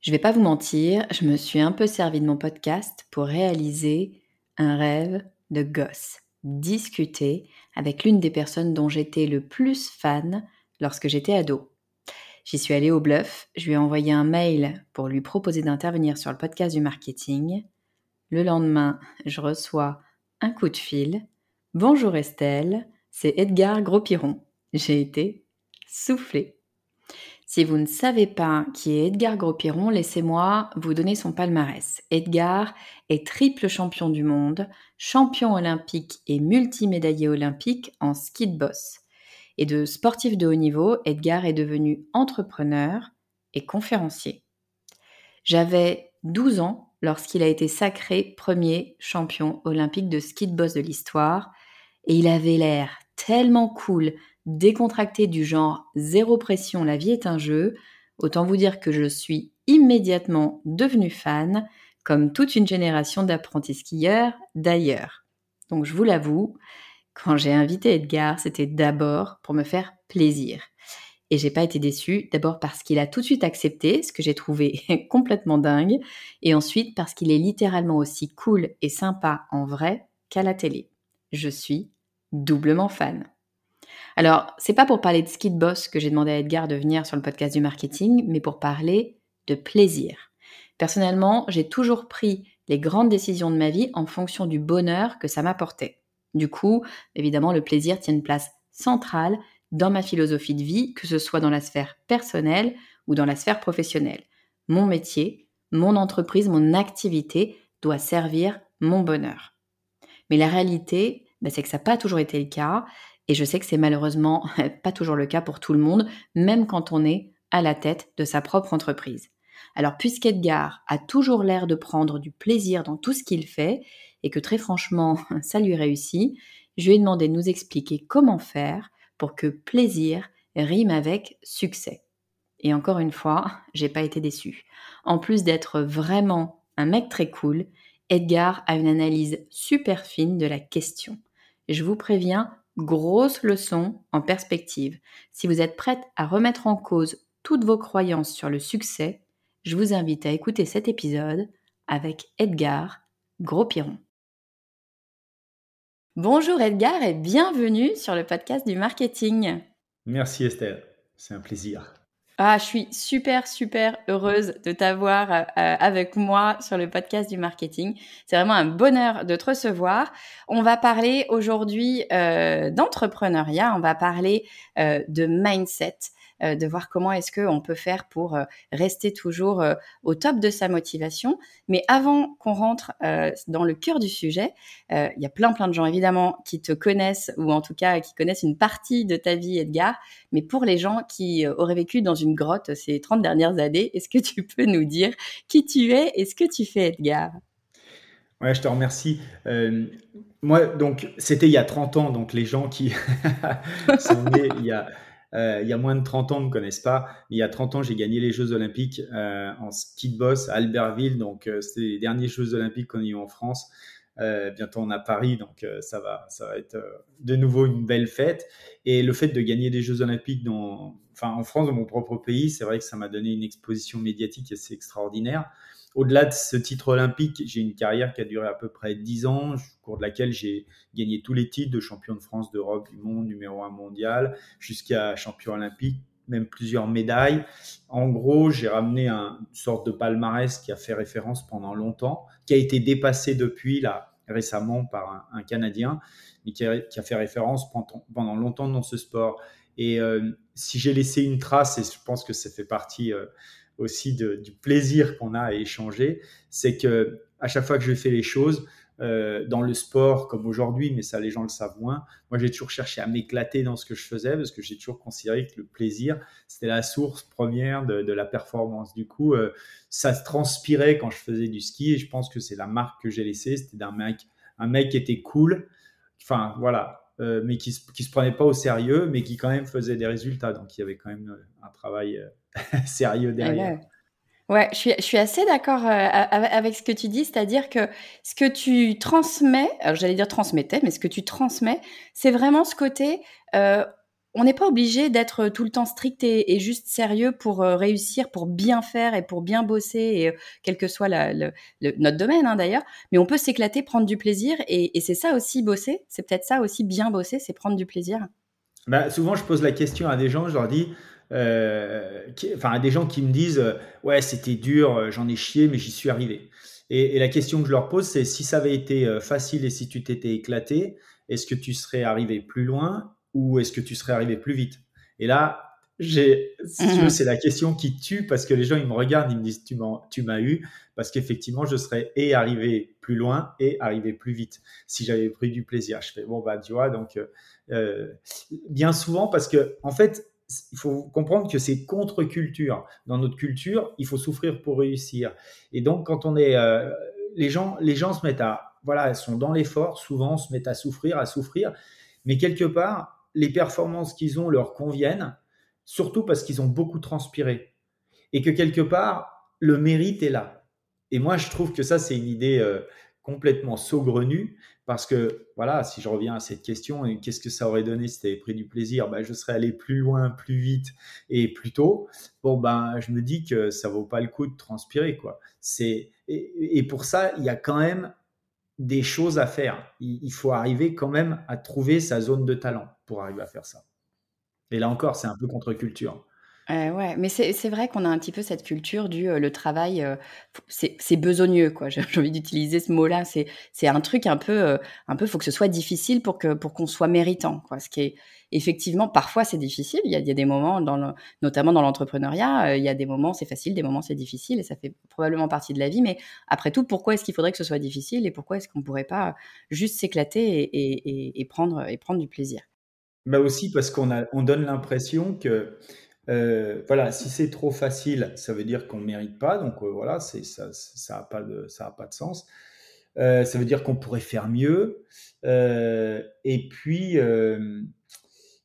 Je vais pas vous mentir, je me suis un peu servi de mon podcast pour réaliser un rêve de gosse. Discuter avec l'une des personnes dont j'étais le plus fan lorsque j'étais ado. J'y suis allée au bluff, je lui ai envoyé un mail pour lui proposer d'intervenir sur le podcast du marketing. Le lendemain, je reçois un coup de fil. Bonjour Estelle, c'est Edgar Gros-Piron. J'ai été soufflée. Si vous ne savez pas qui est Edgar Gros-Piron, laissez-moi vous donner son palmarès. Edgar est triple champion du monde, champion olympique et multimédaillé olympique en ski de boss. Et de sportif de haut niveau, Edgar est devenu entrepreneur et conférencier. J'avais 12 ans lorsqu'il a été sacré premier champion olympique de ski de boss de l'histoire et il avait l'air tellement cool, décontracté du genre zéro pression, la vie est un jeu, autant vous dire que je suis immédiatement devenue fan, comme toute une génération d'apprentis skieurs d'ailleurs. Donc je vous l'avoue, quand j'ai invité Edgar, c'était d'abord pour me faire plaisir. Et j'ai pas été déçue, d'abord parce qu'il a tout de suite accepté, ce que j'ai trouvé complètement dingue, et ensuite parce qu'il est littéralement aussi cool et sympa en vrai qu'à la télé. Je suis doublement fan. Alors, c'est pas pour parler de ski de boss que j'ai demandé à Edgar de venir sur le podcast du marketing, mais pour parler de plaisir. Personnellement, j'ai toujours pris les grandes décisions de ma vie en fonction du bonheur que ça m'apportait. Du coup, évidemment, le plaisir tient une place centrale dans ma philosophie de vie, que ce soit dans la sphère personnelle ou dans la sphère professionnelle. Mon métier, mon entreprise, mon activité doit servir mon bonheur. Mais la réalité, bah, c'est que ça n'a pas toujours été le cas et je sais que c'est malheureusement pas toujours le cas pour tout le monde, même quand on est à la tête de sa propre entreprise. Alors puisqu'Edgar a toujours l'air de prendre du plaisir dans tout ce qu'il fait, et que très franchement ça lui réussit, je lui ai demandé de nous expliquer comment faire pour que plaisir rime avec succès. Et encore une fois, j'ai pas été déçue. En plus d'être vraiment un mec très cool, Edgar a une analyse super fine de la question. Je vous préviens, Grosse leçon en perspective. Si vous êtes prête à remettre en cause toutes vos croyances sur le succès, je vous invite à écouter cet épisode avec Edgar Gros-Piron. Bonjour Edgar et bienvenue sur le podcast du marketing. Merci Estelle, c'est un plaisir. Ah, je suis super, super heureuse de t'avoir euh, avec moi sur le podcast du marketing. C'est vraiment un bonheur de te recevoir. On va parler aujourd'hui euh, d'entrepreneuriat, on va parler euh, de mindset. Euh, de voir comment est-ce qu'on peut faire pour euh, rester toujours euh, au top de sa motivation. Mais avant qu'on rentre dans le cœur du sujet, il y a plein plein de gens évidemment qui te connaissent ou en tout cas qui connaissent une partie de ta vie, Edgar. Mais pour les gens qui auraient vécu dans une grotte ces 30 dernières années, est-ce que tu peux nous dire qui tu es et ce que tu fais, Edgar? Ouais, je te remercie. moi, donc, c'était il y a 30 ans, donc les gens qui sont nés il y a euh, il y a moins de 30 ans, ne me connaissent pas. il y a 30 ans, j'ai gagné les Jeux Olympiques euh, en ski de boss à Albertville. Donc, euh, c'était les derniers Jeux Olympiques qu'on a eu en France. bientôt on a Paris, donc ça va, ça va être de nouveau une belle fête. Et le fait de gagner des Jeux Olympiques enfin, en France, dans mon propre pays, c'est vrai que ça m'a donné une exposition médiatique assez extraordinaire au-delà de ce titre olympique, j'ai une carrière qui a duré à peu près 10 ans, au cours de laquelle j'ai gagné tous les titres de champion de France, d'Europe, du monde, numéro 1 mondial, jusqu'à champion olympique, même plusieurs médailles. En gros, j'ai ramené une sorte de palmarès qui a fait référence pendant longtemps, qui a été dépassé depuis, là, récemment, par un, Canadien, mais qui a, fait référence pendant, longtemps dans ce sport. Et euh, si j'ai laissé une trace, et je pense que ça fait partie... Euh, aussi du plaisir qu'on a à échanger, c'est que à chaque fois que je fais les choses, euh, dans le sport comme aujourd'hui, mais ça les gens le savent moins. Moi, j'ai toujours cherché à m'éclater dans ce que je faisais parce que j'ai toujours considéré que le plaisir, c'était la source première de, la performance. Du coup, euh, ça se transpirait quand je faisais du ski et je pense que c'est la marque que j'ai laissée. C'était d'un mec, un mec qui était cool. Enfin, voilà. Euh, mais qui se, qui se prenait pas au sérieux, mais qui quand même faisait des résultats. Donc il y avait quand même un travail sérieux eh derrière. Ouais, je suis, je suis assez d'accord euh, avec ce que tu dis, c'est-à-dire que ce que tu transmets, j'allais dire transmettais, mais ce que tu transmets, c'est vraiment ce côté, euh, on n'est pas obligé d'être tout le temps strict et, juste sérieux pour euh, réussir, pour bien faire et pour bien bosser, et, quel que soit notre domaine hein, d'ailleurs, mais on peut s'éclater, prendre du plaisir, et, c'est ça aussi bosser, c'est peut-être ça aussi bien bosser, c'est prendre du plaisir. Bah, souvent, je pose la question à des gens, je leur dis, euh, enfin, des gens qui me disent euh, ouais c'était dur, euh, j'en ai chié, mais j'y suis arrivé. Et, la question que je leur pose, c'est si ça avait été facile et si tu t'étais éclaté, est-ce que tu serais arrivé plus loin ou est-ce que tu serais arrivé plus vite? Et là, j'ai, mhm. c'est la question qui tue parce que les gens ils me regardent, ils me disent tu m'as, tu m'as eu parce qu'effectivement je serais et arrivé plus loin et arrivé plus vite si j'avais pris du plaisir. Je fais bon bah tu vois donc bien souvent parce que en fait il faut comprendre que c'est contre-culture. Dans notre culture, il faut souffrir pour réussir. Et donc, quand on est, euh, les gens, les gens se mettent à, voilà, sont dans l'effort, souvent se mettent à souffrir, à souffrir, mais quelque part, les performances qu'ils ont leur conviennent, surtout parce qu'ils ont beaucoup transpiré, et que quelque part, le mérite est là. Et moi, je trouve que ça, c'est une idée euh, complètement saugrenue, parce que, voilà, si je reviens à cette question, qu'est-ce que ça aurait donné si tu avais pris du plaisir? Ben, Je serais allé plus loin, plus vite et plus tôt. Bon, ben, je me dis que ça vaut pas le coup de transpirer. quoi. Et, pour ça, il y a quand même des choses à faire. Il, faut arriver quand même à trouver sa zone de talent pour arriver à faire ça. Et là encore, c'est un peu contre-culture. Euh, ouais, mais c'est vrai qu'on a un petit peu cette culture du euh, le travail, euh, c'est besogneux, quoi. J'ai envie d'utiliser ce mot-là. C'est un truc un peu, un peu, faut que ce soit difficile pour que pour qu'on soit méritant, quoi. Ce qui est effectivement parfois c'est difficile. Il y a, des moments notamment dans l'entrepreneuriat, il y a des moments c'est facile, des moments c'est difficile, et ça fait probablement partie de la vie. Mais après tout, pourquoi est-ce qu'il faudrait que ce soit difficile et pourquoi est-ce qu'on pourrait pas juste s'éclater et, prendre et prendre du plaisir? Bah aussi parce qu'on a on donne l'impression que euh, voilà, si c'est trop facile, ça veut dire qu'on ne mérite pas. Donc euh, voilà, ça n'a pas, de, pas de sens. Euh, ça veut dire qu'on pourrait faire mieux. et puis,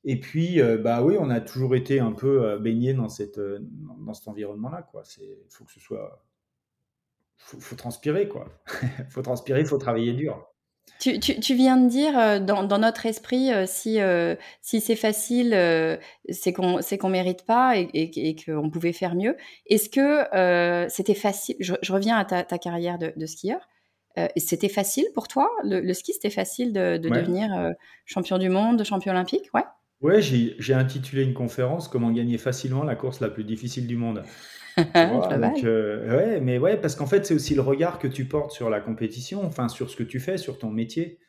et puis bah oui, on a toujours été un peu baigné dans, cette, dans cet environnement-là. Il faut que ce soit. faut, faut transpirer, quoi. faut transpirer, il faut travailler dur. Tu, tu, viens de dire euh, dans, dans notre esprit, euh, si, euh, si c'est facile, c'est qu'on qu'on mérite pas et, et, qu'on pouvait faire mieux. Est-ce que c'était facile je, reviens à ta, ta carrière de, de skieur. c'était facile pour toi? Le, ski, c'était facile de, de devenir champion du monde, champion olympique, ouais. Ouais, j'ai intitulé une conférence Comment gagner facilement la course la plus difficile du monde. Euh, ouais, mais ouais, parce qu'en fait, c'est aussi le regard que tu portes sur la compétition, enfin sur ce que tu fais, sur ton métier.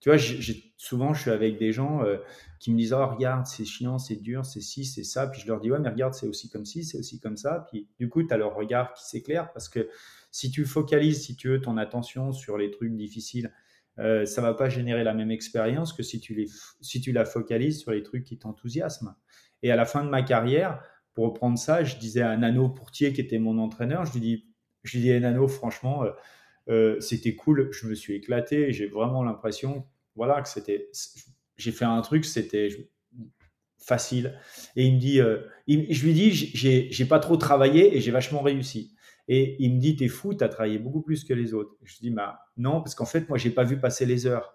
Tu vois, j'ai souvent, je suis avec des gens euh, qui me disent Oh, regarde, c'est chiant, c'est dur, c'est ci, c'est ça. Puis je leur dis Ouais, mais regarde, c'est aussi comme ci, c'est aussi comme ça. Puis du coup, tu as leur regard qui s'éclaire parce que si tu focalises, si tu veux, ton attention sur les trucs difficiles, euh, ça va pas générer la même expérience que si tu, les, si tu la focalises sur les trucs qui t'enthousiasment. Et à la fin de ma carrière, pour reprendre ça, je disais à Nano Pourtier, qui était mon entraîneur, je lui dis, je lui dis, Nano, franchement, euh, euh, c'était cool, je me suis éclaté, j'ai vraiment l'impression, voilà, que c'était, j'ai fait un truc, c'était facile. Et il me dit, euh, je lui dis, j'ai, pas trop travaillé et j'ai vachement réussi. Et il me dit, t'es fou, t'as travaillé beaucoup plus que les autres. Je dis, bah non, parce qu'en fait, moi, j'ai pas vu passer les heures.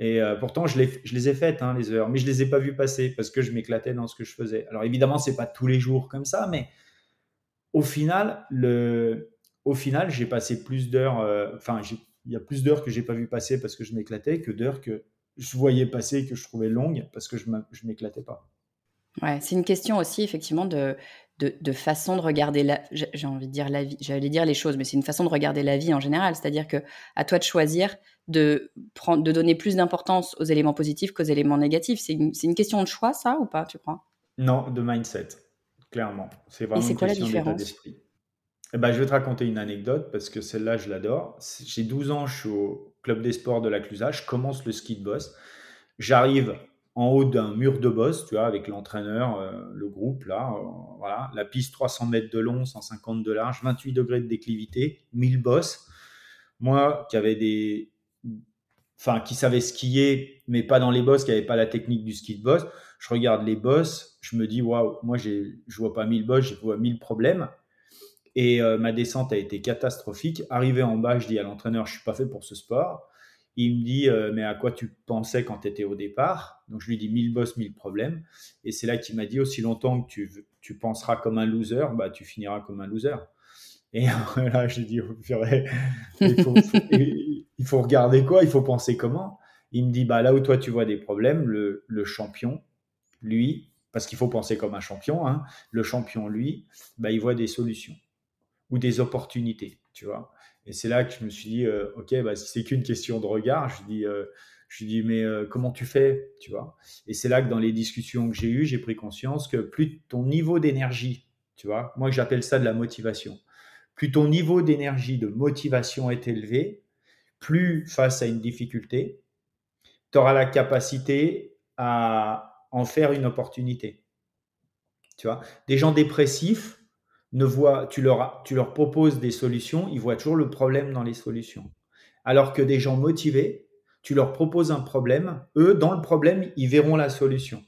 Et euh, pourtant, je les, je les ai faites, hein, les heures, mais je les ai pas vues passer parce que je m'éclatais dans ce que je faisais. Alors évidemment, c'est pas tous les jours comme ça, mais au final, le, au final, j'ai passé plus d'heures. Euh, enfin, il y a plus d'heures que j'ai pas vu passer parce que je m'éclatais que d'heures que je voyais passer que je trouvais longues parce que je m'éclatais pas. Ouais, c'est une question aussi effectivement de, de, façon de regarder la, j'ai envie de dire la vie, j'allais dire les choses, mais c'est une façon de regarder la vie en général. C'est-à-dire que à toi de choisir de prendre, de donner plus d'importance aux éléments positifs qu'aux éléments négatifs. C'est une, une, question de choix, ça ou pas, tu crois? Non, de mindset, clairement. C'est vraiment une question d'état d'esprit. Eh ben, je vais te raconter une anecdote parce que celle-là, je l'adore. J'ai 12 ans, je suis au, club des sports de la Clusaz, je commence le ski de boss. J'arrive en haut d'un mur de boss, tu vois, avec l'entraîneur, euh, le groupe, là, euh, voilà, la piste 300 mètres de long, 150 de large, 28 degrés de déclivité, 1000 bosses. Moi, qui avait des, enfin, qui skier, mais pas dans les bosses, qui n'avait pas la technique du ski de boss, je regarde les bosses, je me dis, waouh, moi, je vois pas 1000 bosses, je vois 1000 problèmes. Et euh, ma descente a été catastrophique. Arrivé en bas, je dis à l'entraîneur, je suis pas fait pour ce sport. Il me dit, euh, mais à quoi tu pensais quand tu étais au départ? Donc je lui dis, 1000 bosses, 1000 problèmes. Et c'est là qu'il m'a dit, aussi longtemps que tu, tu penseras comme un loser, bah, tu finiras comme un loser. Et là, je lui dis, oh, il faut, il faut regarder quoi? Il faut penser comment? Il me dit, bah, là où toi tu vois des problèmes, le, le champion, lui, parce qu'il faut penser comme un champion, hein, le champion, lui, bah, il voit des solutions ou des opportunités, tu vois. Et c'est là que je me suis dit, euh, ok, bah, si c'est qu'une question de regard, je dis, euh, je dis, mais euh, comment tu fais, tu vois? Et c'est là que dans les discussions que j'ai eues, j'ai pris conscience que plus ton niveau d'énergie, tu vois, moi j'appelle ça de la motivation, plus ton niveau d'énergie, de motivation est élevé, plus face à une difficulté, tu auras la capacité à en faire une opportunité. Tu vois, des gens dépressifs, ne voient, tu leur, tu leur proposes des solutions, ils voient toujours le problème dans les solutions. Alors que des gens motivés, tu leur proposes un problème, eux, dans le problème, ils verront la solution.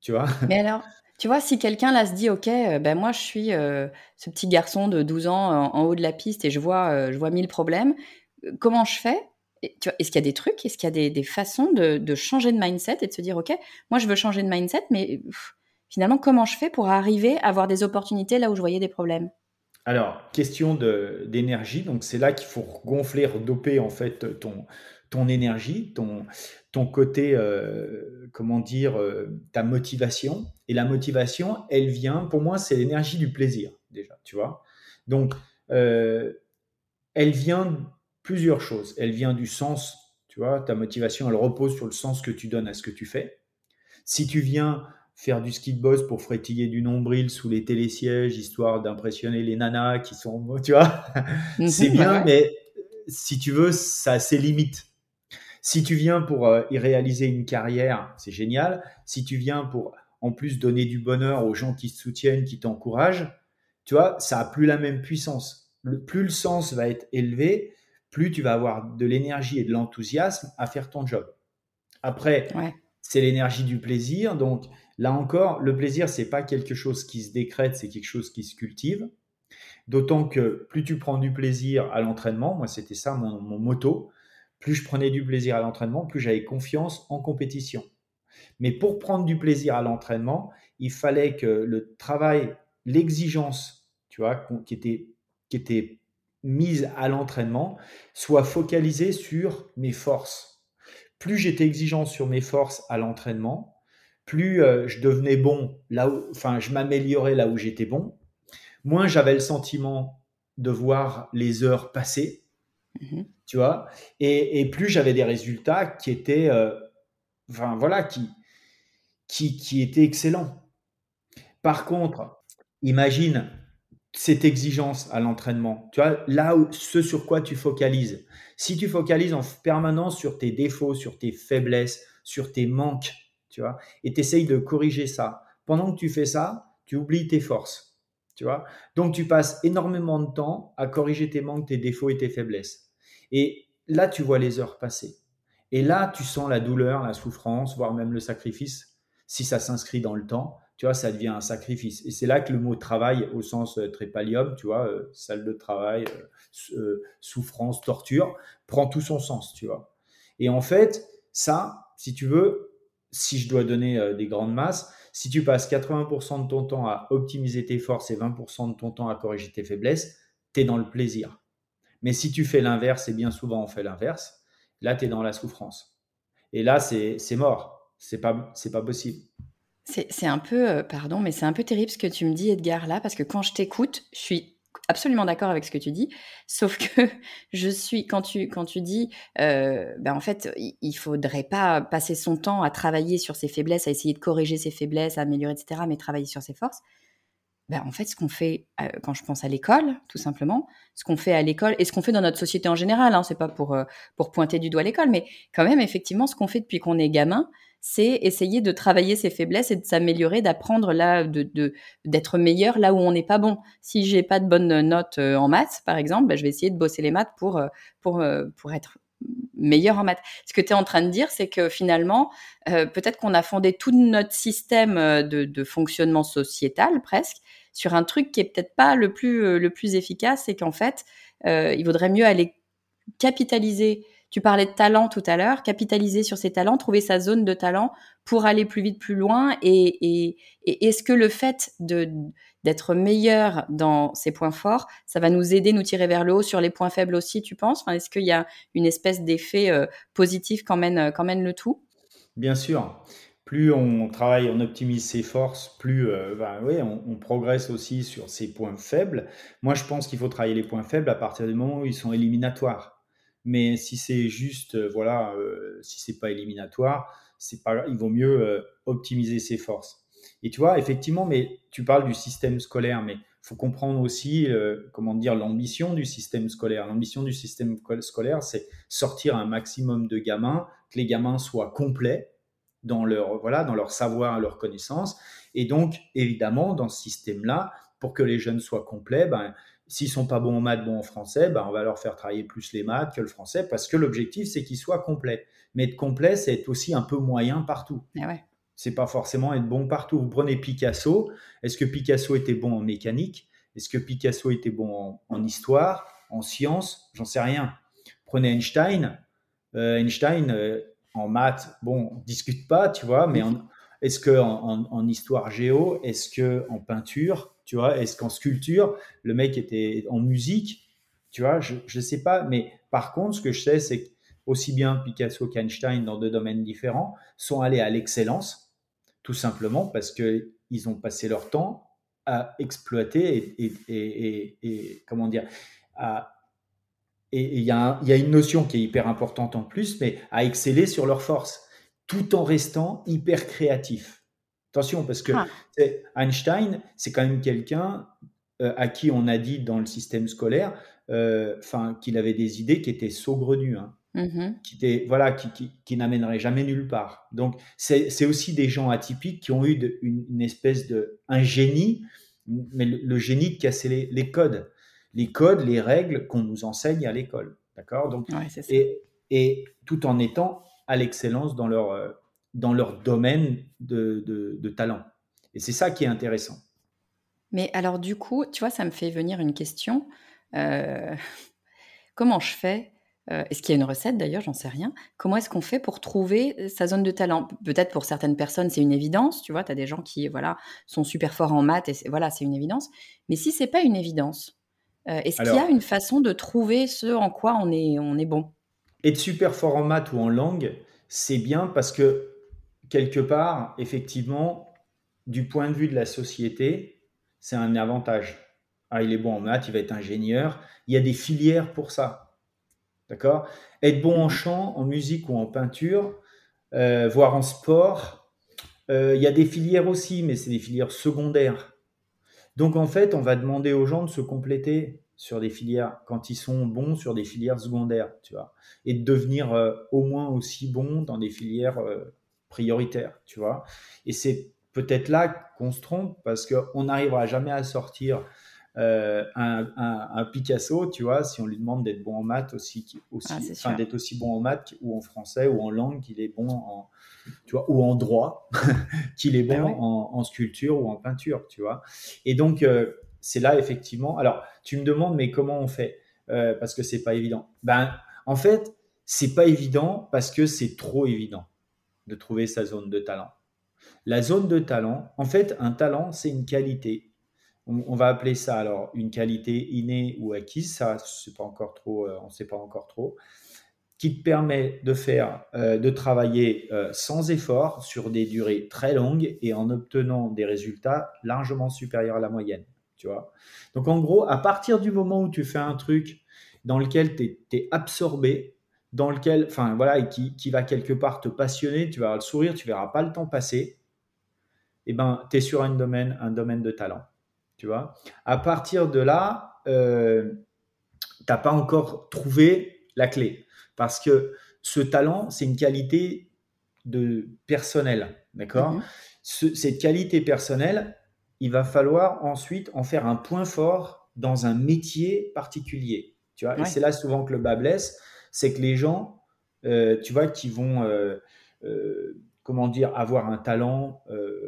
Tu vois? Mais alors, tu vois, si quelqu'un là se dit, OK, euh, ben moi, je suis euh, ce petit garçon de 12 ans en, haut de la piste et je vois, euh, je vois mille problèmes, comment je fais? Est-ce qu'il y a des trucs, est-ce qu'il y a des, des façons de, de, changer de mindset et de se dire, OK, moi je veux changer de mindset, mais finalement, comment je fais pour arriver à avoir des opportunités là où je voyais des problèmes? Alors, question d'énergie. Donc, c'est là qu'il faut gonfler, redoper en fait ton, ton énergie, ton, ton côté, euh, comment dire, euh, ta motivation. Et la motivation, elle vient, pour moi, c'est l'énergie du plaisir, déjà, tu vois? Donc, euh, elle vient plusieurs choses. Elle vient du sens, tu vois, ta motivation, elle repose sur le sens que tu donnes à ce que tu fais. Si tu viens faire du ski de boss pour frétiller du nombril sous les télésièges, histoire d'impressionner les nanas qui sont, tu vois, mhm, c'est bien, mais si tu veux, ça a ses limites. Si tu viens pour euh, y réaliser une carrière, c'est génial. Si tu viens pour, en plus, donner du bonheur aux gens qui te soutiennent, qui t'encouragent, tu vois, ça a plus la même puissance. plus le sens va être élevé, plus tu vas avoir de l'énergie et de l'enthousiasme à faire ton job. Après, c'est l'énergie du plaisir. Donc, Là encore, le plaisir, c'est pas quelque chose qui se décrète, c'est quelque chose qui se cultive. D'autant que plus tu prends du plaisir à l'entraînement, moi c'était ça mon, mon, plus je prenais du plaisir à l'entraînement, plus j'avais confiance en compétition. Mais pour prendre du plaisir à l'entraînement, il fallait que le travail, l'exigence, tu vois, qui était, qui était mise à l'entraînement, soit focalisée sur mes forces. Plus j'étais exigeant sur mes forces à l'entraînement, plus euh, je devenais bon là où, enfin, je m'améliorais là où j'étais bon, moins j'avais le sentiment de voir les heures passer, mmh tu vois, et, plus j'avais des résultats qui étaient, euh, enfin voilà, qui, qui, qui étaient excellents. Par contre, imagine cette exigence à l'entraînement, tu vois, là où, ce sur quoi tu focalises. Si tu focalises en permanence sur tes défauts, sur tes faiblesses, sur tes manques, tu vois, et tu essayes de corriger ça. Pendant que tu fais ça, tu oublies tes forces, tu vois. Donc, tu passes énormément de temps à corriger tes manques, tes défauts et tes faiblesses. Et là, tu vois les heures passer. Et là, tu sens la douleur, la souffrance, voire même le sacrifice. Si ça s'inscrit dans le temps, tu vois, ça devient un sacrifice. Et c'est là que le mot travail, au sens euh, trépalium, tu vois, euh, salle de travail, euh, souffrance, torture, prend tout son sens, tu vois. Et en fait, ça, si tu veux, si je dois donner des grandes masses, si tu passes 80% de ton temps à optimiser tes forces et 20% de ton temps à corriger tes faiblesses, tu es dans le plaisir. Mais si tu fais l'inverse, et bien souvent on fait l'inverse, là tu es dans la souffrance. Et là c'est mort, c'est pas, pas possible. C'est un peu, euh, pardon, mais c'est un peu terrible ce que tu me dis Edgar là, parce que quand je t'écoute, je suis absolument d'accord avec ce que tu dis, sauf que je suis quand tu quand tu dis, euh, ben en fait, il faudrait pas passer son temps à travailler sur ses faiblesses, à essayer de corriger ses faiblesses, à améliorer, etc., mais travailler sur ses forces. ben, en fait, ce qu'on fait euh, quand je pense à l'école, tout simplement, ce qu'on fait à l'école et ce qu'on fait dans notre société en général, hein, c'est pas pour, euh, pour pointer du doigt l'école, mais quand même, effectivement, ce qu'on fait depuis qu'on est gamin, c'est essayer de travailler ses faiblesses et de s'améliorer, d'apprendre là, de, d'être meilleur là où on n'est pas bon. Si j'ai pas de bonnes notes euh, en maths, par exemple, ben, je vais essayer de bosser les maths pour, pour, pour être meilleur en maths. Ce que tu es en train de dire, c'est que finalement, peut-être qu'on a fondé tout notre système de, fonctionnement sociétal presque sur un truc qui est peut-être pas le plus, euh, le plus efficace et qu'en fait, euh, il vaudrait mieux aller capitaliser. Tu parlais de talent tout à l'heure, capitaliser sur ses talents, trouver sa zone de talent pour aller plus vite, plus loin. Et, est-ce que le fait d'être meilleur dans ses points forts, ça va nous aider, nous tirer vers le haut sur les points faibles aussi, tu penses? Est-ce qu'il y a une espèce d'effet euh, positif quand mène, quand mène le tout? Bien sûr plus on travaille, on optimise ses forces, plus euh, ben on, progresse aussi sur ses points faibles. Moi, je pense qu'il faut travailler les points faibles à partir du moment où ils sont éliminatoires. Mais si c'est juste, euh, voilà, euh, si c'est pas éliminatoire, c'est pas, il vaut mieux optimiser ses forces. Et tu vois, effectivement, mais tu parles du système scolaire, mais faut comprendre aussi, comment dire, l'ambition du système scolaire. L'ambition du système scolaire, c'est sortir un maximum de gamins, que les gamins soient complets dans leur, voilà, dans leur savoir, leur connaissance. Et donc, évidemment, dans ce système-là, pour que les jeunes soient complets, ben, s'ils sont pas bons en maths, bons en français, ben, on va leur faire travailler plus les maths que le français, parce que l'objectif, c'est qu'ils soient complets. Mais être complet, c'est être aussi un peu moyen partout. Ah ouais. C'est pas forcément être bon partout. Vous prenez Picasso. Est-ce que Picasso était bon en mécanique? Est-ce que Picasso était bon en, histoire, en sciences J'en sais rien. Prenez Einstein. Euh, Einstein, euh, en maths, bon, on discute pas, tu vois, mais est-ce que en, histoire géo, est-ce que en peinture, tu vois, est-ce qu'en sculpture, le mec était en musique, tu vois, je ne sais pas, mais par contre, ce que je sais, c'est aussi bien Picasso qu'Einstein, dans deux domaines différents, sont allés à l'excellence, tout simplement parce que ils ont passé leur temps à exploiter et, et, et comment dire, à et il y, a une notion qui est hyper importante en plus, mais à exceller sur leurs forces, tout en restant hyper créatif. Attention, parce que ah. Einstein, c'est quand même quelqu'un euh, à qui on a dit dans le système scolaire, euh, qu'il avait des idées qui étaient saugrenues, hein, mm-hmm. qui étaient, voilà, qui, qui, n'amèneraient jamais nulle part. Donc, c'est aussi des gens atypiques qui ont eu une, espèce de un génie, mais le, génie de casser les codes les codes, les règles qu'on nous enseigne à l'école. D'accord? Donc, et, et, tout en étant à l'excellence dans leur, euh, dans leur domaine de, de, talent. Et c'est ça qui est intéressant. Mais alors, du coup, tu vois, ça me fait venir une question. Euh, comment je fais euh, Est-ce qu'il y a une recette d'ailleurs J'en sais rien. Comment est-ce qu'on fait pour trouver sa zone de talent? Peut-être pour certaines personnes, c'est une évidence. Tu vois, tu as des gens qui voilà, sont super forts en maths et voilà, c'est une évidence. Mais si c'est pas une évidence, euh, est-ce qu'il y a une façon de trouver ce en quoi on est, on est bon? Être super fort en maths ou en langue, c'est bien parce que quelque part, effectivement, du point de vue de la société, c'est un avantage. Ah, il est bon en maths, il va être ingénieur. Il y a des filières pour ça. D'accord? Être bon en chant, en musique ou en peinture, euh, voire en sport, euh, il y a des filières aussi, mais c'est des filières secondaires. Donc en fait, on va demander aux gens de se compléter sur des filières quand ils sont bons sur des filières secondaires, tu vois, et de devenir euh, au moins aussi bons dans des filières prioritaires, tu vois. Et c'est peut-être là qu'on se trompe parce qu'on n'arrivera jamais à sortir euh, un, Picasso, tu vois, si on lui demande d'être bon en maths aussi, aussi ah, d'être aussi bon en maths ou en français ou en langue qu'il est bon en, tu vois, ou en droit, qu'il est bon ah en, sculpture ou en peinture, tu vois. Et donc, euh, c'est là effectivement. Alors, tu me demandes, mais comment on fait euh, Parce que c'est pas évident. Ben, en fait, c'est pas évident parce que c'est trop évident de trouver sa zone de talent. La zone de talent, en fait, un talent, c'est une qualité on, va appeler ça alors une qualité innée ou acquise, ça c'est pas encore trop, euh, on ne sait pas encore trop, qui te permet de faire, euh, de travailler euh, sans effort sur des durées très longues et en obtenant des résultats largement supérieurs à la moyenne. Tu vois Donc en gros, à partir du moment où tu fais un truc dans lequel tu es, absorbé, dans lequel, enfin voilà, et qui, qui, va quelque part te passionner, tu vas le sourire, tu verras pas le temps passer, et eh ben, tu es sur un domaine, un domaine de talent Tu vois À partir de là, euh, tu n'as pas encore trouvé la clé. Parce que ce talent, c'est une qualité de personnel. D'accord? Mhm. Cette qualité personnelle, il va falloir ensuite en faire un point fort dans un métier particulier. Tu vois? Et c'est là souvent que le bas blesse, c'est que les gens, euh, tu vois, qui vont, euh, euh, comment dire, avoir un talent.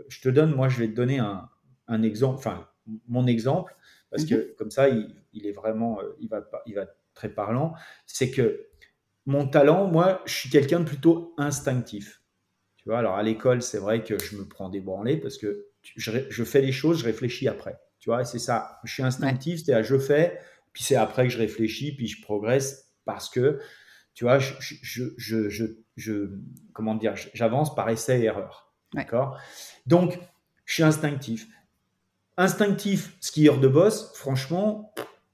je te donne, moi, je vais te donner un, exemple, enfin, mon exemple, parce que mhm. comme ça, il, est vraiment, il va, il va très parlant. C'est que mon talent, moi, je suis quelqu'un de plutôt instinctif. Tu vois, alors à l'école, c'est vrai que je me prends des branlées parce que je, fais les choses, je réfléchis après. Tu vois, c'est ça. Je suis instinctif, c'est-à-dire je fais, puis c'est après que je réfléchis, puis je progresse parce que, tu vois, je, je, je comment dire, j'avance par essai et erreur. D'accord? Donc, je suis instinctif. Instinctif, skieur de boss, franchement,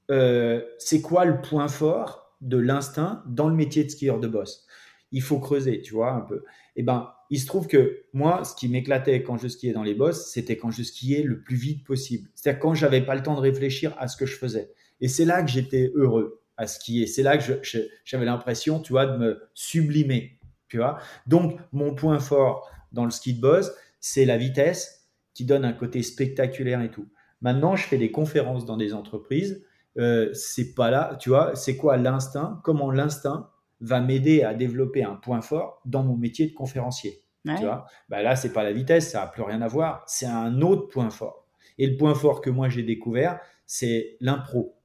euh, c'est quoi le point fort de l'instinct dans le métier de skieur de boss Il faut creuser, tu vois, un peu. Eh ben, il se trouve que moi, ce qui m'éclatait quand je skiais dans les bosses, c'était quand je skiais le plus vite possible. C'est-à-dire quand j'avais pas le temps de réfléchir à ce que je faisais. Et c'est là que j'étais heureux à skier. C'est là que j'avais l'impression, tu vois, de me sublimer. Tu vois Donc, mon point fort dans le ski de boss, c'est la vitesse qui donne un côté spectaculaire et tout. Maintenant, je fais des conférences dans des entreprises. Euh, c'est pas là, tu vois, c'est quoi l'instinct Comment l'instinct va m'aider à développer un point fort dans mon métier de conférencier. Tu vois bah là, c'est pas la vitesse, ça n'a plus rien à voir. C'est un autre point fort. Et le point fort que moi j'ai découvert, c'est l'impro.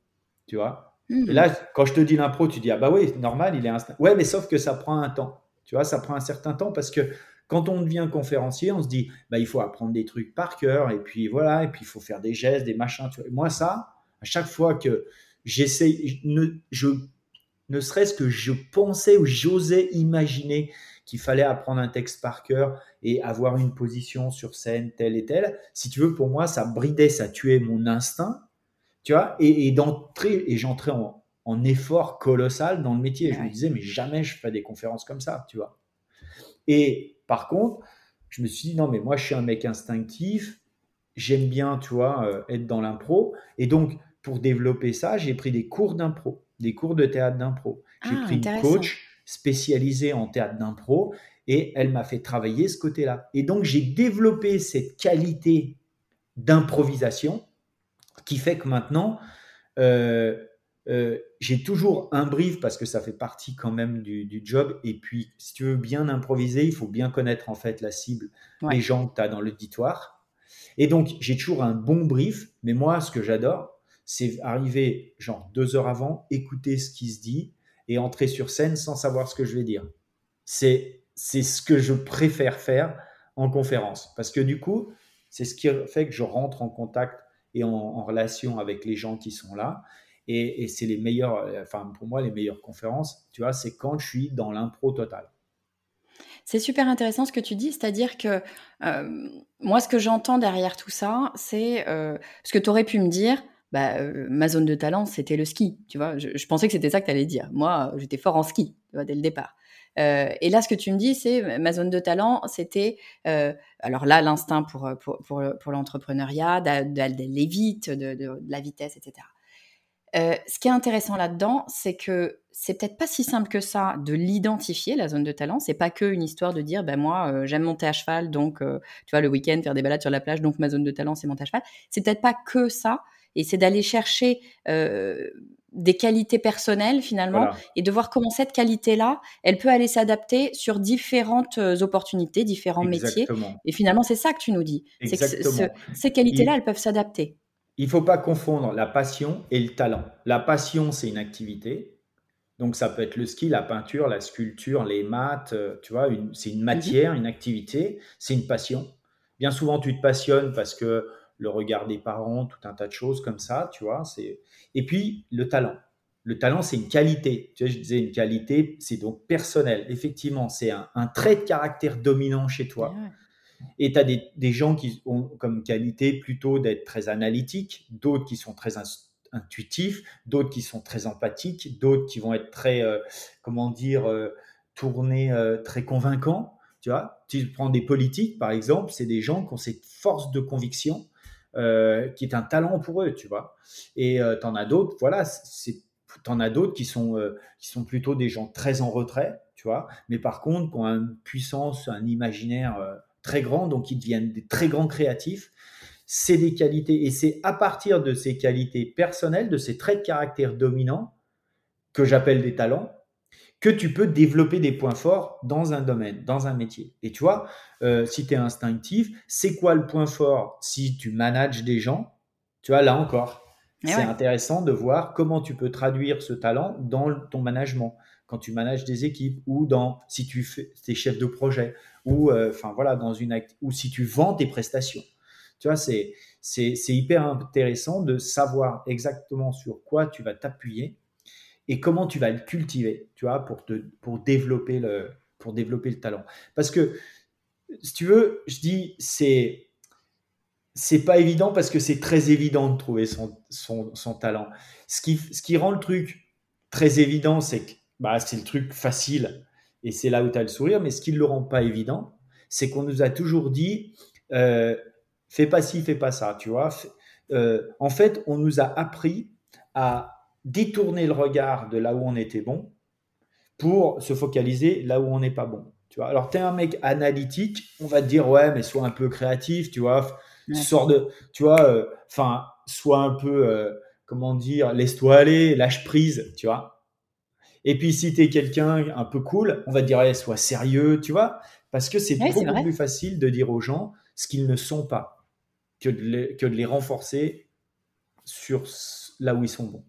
Tu vois mmh. Et là, quand je te dis l'impro, tu dis ah bah oui, normal, il est instinct. Ouais, mais sauf que ça prend un temps. Tu vois, ça prend un certain temps parce que quand on devient conférencier, on se dit bah il faut apprendre des trucs par cœur et puis voilà, et puis il faut faire des gestes, des machins. Tu vois. moi ça, à chaque fois que j'essaie, je ne serait-ce que je pensais ou j'osais imaginer qu'il fallait apprendre un texte par cœur et avoir une position sur scène telle et telle. Si tu veux, pour moi, ça bridait, ça tuait mon instinct, tu vois, et, d'entrer, et j'entrais en, effort colossal dans le métier. Je me disais, mais jamais je ferais des conférences comme ça, tu vois. Et par contre, je me suis dit, non, mais moi, je suis un mec instinctif, j'aime bien, tu vois, euh, être dans l'impro. Et donc, pour développer ça, j'ai pris des cours d'impro des cours de théâtre d'impro. J'ai ah, pris une coach spécialisée en théâtre d'impro et elle m'a fait travailler ce côté-là. Et donc j'ai développé cette qualité d'improvisation qui fait que maintenant, euh, euh, j'ai toujours un brief parce que ça fait partie quand même du, job. Et puis, si tu veux bien improviser, il faut bien connaître en fait la cible, les gens que tu as dans l'auditoire. Et donc, j'ai toujours un bon brief. Mais moi, ce que j'adore, c'est arriver genre deux heures avant, écouter ce qui se dit et entrer sur scène sans savoir ce que je vais dire. C'est c'est ce que je préfère faire en conférence parce que du coup, c'est ce qui fait que je rentre en contact et en, relation avec les gens qui sont là. Et, c'est les meilleurs, enfin pour moi, les meilleures conférences, tu vois, c'est quand je suis dans l'impro total. C'est super intéressant ce que tu dis, c'est-à-dire que euh, moi, ce que j'entends derrière tout ça, c'est euh, ce que tu aurais pu me dire, bah, euh, ma zone de talent, c'était le ski. Tu vois, je, pensais que c'était ça que tu allais dire. Moi, j'étais fort en ski, tu vois, dès le départ. Euh, et là, ce que tu me dis, c'est ma zone de talent, c'était euh, alors là l'instinct pour pour, pour, l'entrepreneuriat, d'aller vite, de, de, la vitesse, etc. ce qui est intéressant là-dedans, c'est que c'est peut-être pas si simple que ça de l'identifier la zone de talent. C'est pas que une histoire de dire, ben moi j'aime monter à cheval, donc tu vois le week-end faire des balades sur la plage, donc ma zone de talent c'est monter à cheval. C'est peut-être pas que ça et c'est d'aller chercher euh, des qualités personnelles finalement et de voir comment cette qualité-là, elle peut aller s'adapter sur différentes opportunités, différents métiers. Et finalement, c'est ça que tu nous dis. C'est que ces qualités-là, elles peuvent s'adapter. Il ne faut pas confondre la passion et le talent. La passion, c'est une activité. Donc ça peut être le ski, la peinture, la sculpture, les maths, tu vois, c'est une matière, mhm. une activité, c'est une passion. Bien souvent, tu te passionnes parce que le regard des parents, tout un tas de choses comme ça, tu vois. C'est et puis le talent. Le talent, c'est une qualité. Tu vois, je disais une qualité, c'est donc personnel. Effectivement, c'est un, trait de caractère dominant chez toi. Et tu as des, gens qui ont comme qualité plutôt d'être très analytiques, d'autres qui sont très intuitifs, d'autres qui sont très empathiques, d'autres qui vont être très, euh, comment dire, euh, tournés, euh, très convaincants. Tu vois, tu prends des politiques, par exemple, c'est des gens qui ont cette force de conviction qui est un talent pour eux, tu vois. Et tu en as d'autres, voilà, c'est en as d'autres qui sont, qui sont plutôt des gens très en retrait, tu vois, mais par contre, qui ont une puissance, un imaginaire très grand, donc ils deviennent des très grands créatifs. C'est des qualités, et c'est à partir de ces qualités personnelles, de ces traits de caractère dominants, que j'appelle des talents, que tu peux développer des points forts dans un domaine, dans un métier. Et tu vois, euh, si tu es instinctif, c'est quoi le point fort si tu manages des gens? Tu vois, là encore, eh c'est intéressant de voir comment tu peux traduire ce talent dans ton management, quand tu manages des équipes ou dans si tu fais, es chef de projet ou euh, enfin voilà dans une ou si tu vends tes prestations. Tu vois, c'est c'est hyper intéressant de savoir exactement sur quoi tu vas t'appuyer et comment tu vas le cultiver, tu vois, pour, te, pour, développer, le, pour développer le talent. Parce que, si tu veux, je dis, c'est c'est pas évident parce que c'est très évident de trouver son, son, son, talent. Ce qui, ce qui rend le truc très évident, c'est que bah, c'est le truc facile et c'est là où tu as le sourire, mais ce qui ne le rend pas évident, c'est qu'on nous a toujours dit euh, fais pas ci, fais pas ça, tu vois. Euh, en fait, on nous a appris à détourner le regard de là où on était bon pour se focaliser là où on n'est pas bon. Tu vois Alors, tu es un mec analytique, on va te dire, ouais, mais sois un peu créatif, tu vois, sors de, tu vois, euh, enfin, sois un peu, euh, comment dire, laisse-toi aller, lâche prise, tu vois. Et puis, si tu es quelqu'un un peu cool, on va te dire, ouais, sois sérieux, tu vois, parce que c'est beaucoup plus facile de dire aux gens ce qu'ils ne sont pas que que de les renforcer sur là où ils sont bons.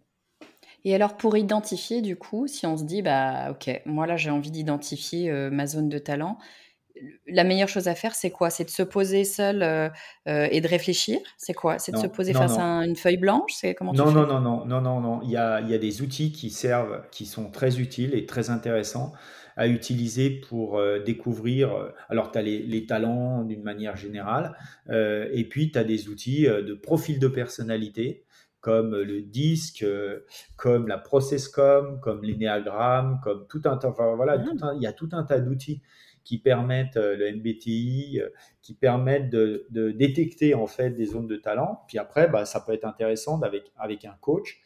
Et alors pour identifier du coup, si on se dit bah ok, moi là j'ai envie d'identifier euh, ma zone de talent, la meilleure chose à faire c'est quoi? C'est de se poser seul euh, euh, et de réfléchir? C'est quoi? C'est de se poser face à une feuille blanche? C'est comment non, non, non, non, non, non, non. Il y a, il y a des outils qui servent, qui sont très utiles et très intéressants à utiliser pour découvrir. alors, tu as les, les talents d'une manière générale, et puis tu as des outils de profil de personnalité comme le disque, euh, comme la processcom, comme l'énéagramme, comme tout un tas, voilà, ah. il y a tout un tas d'outils qui permettent euh, le MBTI, euh, qui permettent de, détecter en fait des zones de talent. Puis après, bah, ça peut être intéressant avec, avec un coach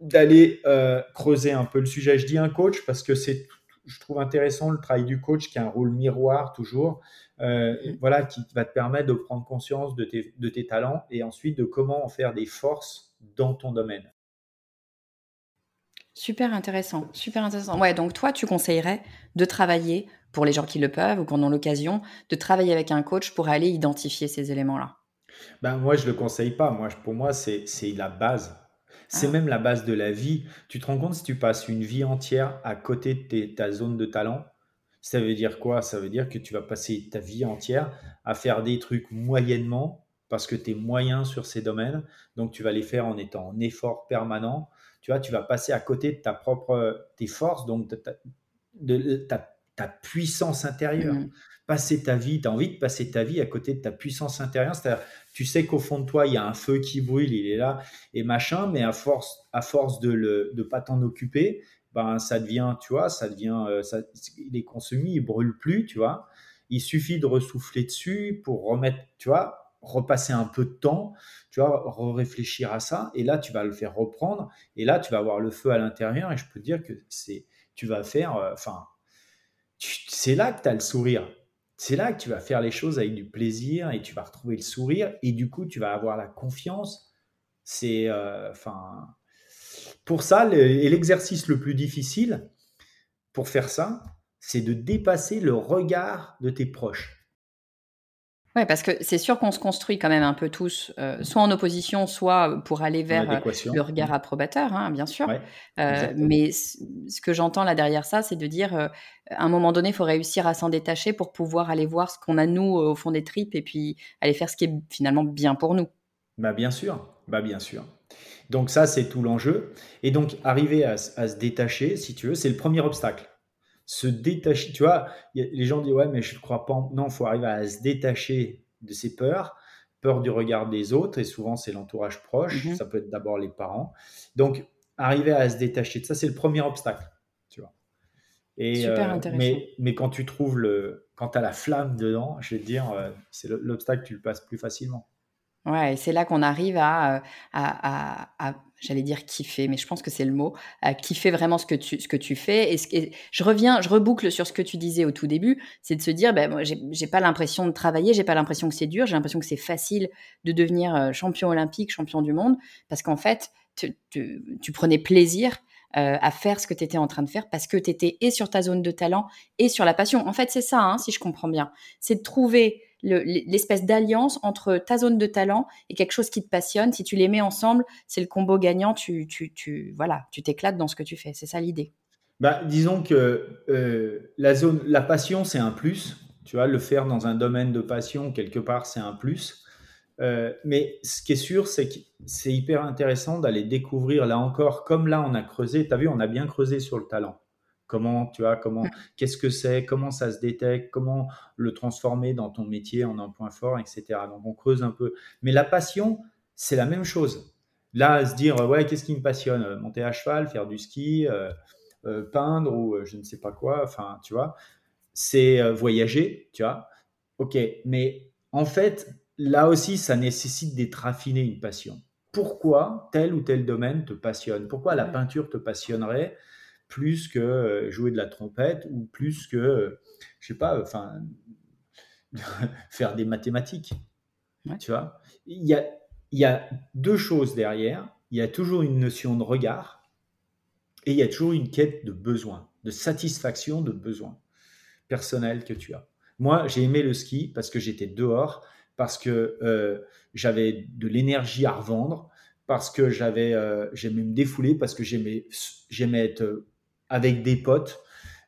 d'aller creuser un peu le sujet. Je dis un coach parce que c'est, je trouve intéressant le travail du coach qui a un rôle miroir toujours. Euh, voilà, qui va te permettre de prendre conscience de tes, de tes talents et ensuite de comment en faire des forces dans ton domaine. Super intéressant, super intéressant. Ouais, donc toi, tu conseillerais de travailler, pour les gens qui le peuvent ou qui en ont l'occasion, de travailler avec un coach pour aller identifier ces éléments-là? Ben, Moi, je ne le conseille pas. Moi, pour moi, c'est la base. C'est ah. même la base de la vie. Tu te rends compte si tu passes une vie entière à côté de ta zone de talent, ça veut dire quoi? Ça veut dire que tu vas passer ta vie entière à faire des trucs moyennement parce que tu es moyen sur ces domaines. Donc, tu vas les faire en étant en effort permanent. Tu vois, tu vas passer à côté de ta propre, tes forces, donc de ta, puissance intérieure. Mmh. Passer ta vie, tu as envie de passer ta vie à côté de ta puissance intérieure. C'est-à-dire, tu sais qu'au fond de toi, il y a un feu qui brûle, il est là, et machin, mais à force, à force de ne pas t'en occuper, ben ça devient, tu vois, ça devient, euh, il est consumé, il brûle plus, tu vois. Il suffit de ressouffler dessus pour remettre, tu vois, repasser un peu de temps, tu vois, réfléchir à ça, et là tu vas le faire reprendre, et là tu vas avoir le feu à l'intérieur, et je peux te dire que c'est, tu vas faire, euh, enfin, c'est là que tu as le sourire. C'est là que tu vas faire les choses avec du plaisir et tu vas retrouver le sourire et du coup tu vas avoir la confiance. C'est, euh, enfin, pour ça, l'exercice le plus difficile pour faire ça, c'est de dépasser le regard de tes proches. Oui, parce que c'est sûr qu'on se construit quand même un peu tous, euh, soit en opposition, soit pour aller vers euh, le regard approbateur, hein, bien sûr. Euh, mais ce que j'entends là derrière ça, c'est de dire, à un moment donné, il faut réussir à s'en détacher pour pouvoir aller voir ce qu'on a nous au fond des tripes et puis aller faire ce qui est finalement bien pour nous. Bah bien sûr, bah bien sûr. Donc ça, c'est tout l'enjeu. Et donc, arriver à, se détacher, si tu veux, c'est le premier obstacle. Se détacher, tu vois, les gens disent, ouais, mais je ne crois pas. Non, il faut arriver à se détacher de ses peurs, peur du regard des autres, et souvent c'est l'entourage proche, mhm. ça peut être d'abord les parents. Donc, arriver à se détacher de ça, c'est le premier obstacle, tu vois. Et, Super euh, intéressant. Mais, mais, quand tu trouves le, quand tu as la flamme dedans, je vais te dire, euh, c'est l'obstacle, tu le passes plus facilement. Ouais, et c'est là qu'on arrive à, euh, à, à, j'allais dire kiffer, mais je pense que c'est le mot, à kiffer vraiment ce que tu, ce que tu fais. Et, je reviens, je reboucle sur ce que tu disais au tout début, c'est de se dire, ben, moi, j'ai pas l'impression de travailler, j'ai pas l'impression que c'est dur, j'ai l'impression que c'est facile de devenir euh, champion olympique, champion du monde, parce qu'en fait, tu, tu, prenais plaisir euh, à faire ce que tu étais en train de faire parce que tu étais et sur ta zone de talent et sur la passion. En fait, c'est ça, hein, si je comprends bien. C'est de trouver l'espèce d'alliance entre ta zone de talent et quelque chose qui te passionne. Si tu les mets ensemble, c'est le combo gagnant. Tu, tu, tu voilà, tu t'éclates dans ce que tu fais. C'est ça l'idée. Bah, disons que euh, la zone, la passion, c'est un plus. Tu vois, le faire dans un domaine de passion quelque part, c'est un plus. Euh, mais ce qui est sûr, c'est que c'est hyper intéressant d'aller découvrir là encore, comme là on a creusé. Tu as vu, on a bien creusé sur le talent. Comment, tu vois, comment, qu'est-ce que c'est, comment ça se détecte, comment le transformer dans ton métier en un point fort, etc. Donc on creuse un peu. Mais la passion, c'est la même chose. Là, se dire, ouais, qu'est-ce qui me passionne euh, Monter à cheval, faire du ski, euh, euh, peindre ou je ne sais pas quoi, enfin, tu vois, c'est voyager, tu vois. Ok, mais en fait, là aussi, ça nécessite d'être raffiné une passion. Pourquoi tel ou tel domaine te passionne? Pourquoi la peinture te passionnerait? Plus que euh, jouer de la trompette ou plus que, euh, je sais pas, enfin, faire des mathématiques. Tu vois il y, a, il y a deux choses derrière. Il y a toujours une notion de regard et il y a toujours une quête de besoin, de satisfaction de besoin personnel que tu as. Moi, j'ai aimé le ski parce que j'étais dehors, parce que euh, j'avais de l'énergie à revendre, parce que j'avais, j'aimais me défouler, parce que j'aimais, j'aimais être avec des potes.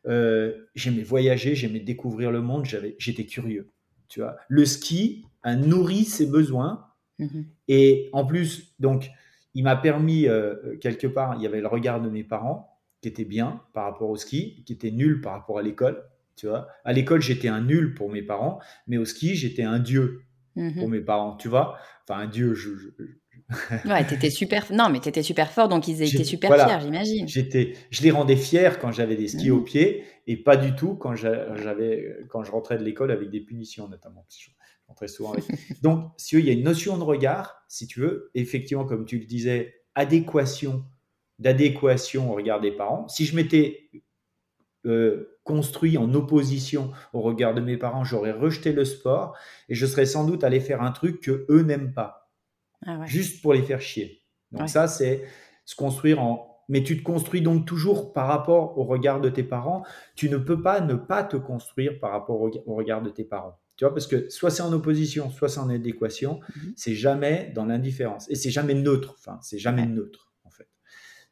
Euh, j'aimais voyager, j'aimais découvrir le monde, j'étais curieux. Tu vois, le ski a nourri ses besoins mhm. et en plus, donc, il m'a permis euh, quelque part. Il y avait le regard de mes parents qui était bien par rapport au ski, qui était nul par rapport à l'école. Tu vois, à l'école j'étais un nul pour mes parents, mais au ski j'étais un dieu mhm. pour mes parents. Tu vois, enfin un dieu. Je, ouais, t'étais super. Non, mais t'étais super fort, donc ils étaient super fiers, j'imagine. J'étais, je les rendais fiers quand j'avais des skis au mmh. pied, et pas du tout quand j'avais, quand je rentrais de l'école avec des punitions, notamment. Je rentrais souvent avec. donc, si il y a une notion de regard, si tu veux, effectivement, comme tu le disais, adéquation, d'adéquation au regard des parents. Si je m'étais euh, construit en opposition au regard de mes parents, j'aurais rejeté le sport et je serais sans doute allé faire un truc que eux n'aiment pas. Ah juste pour les faire chier. Donc ça, c'est se construire en... Mais tu te construis donc toujours par rapport au regard de tes parents. Tu ne peux pas ne pas te construire par rapport au, regard de tes parents. Tu vois, parce que soit c'est en opposition, soit c'est en adéquation, mhm. c'est jamais dans l'indifférence. Et c'est jamais neutre. Enfin, c'est jamais neutre, en fait.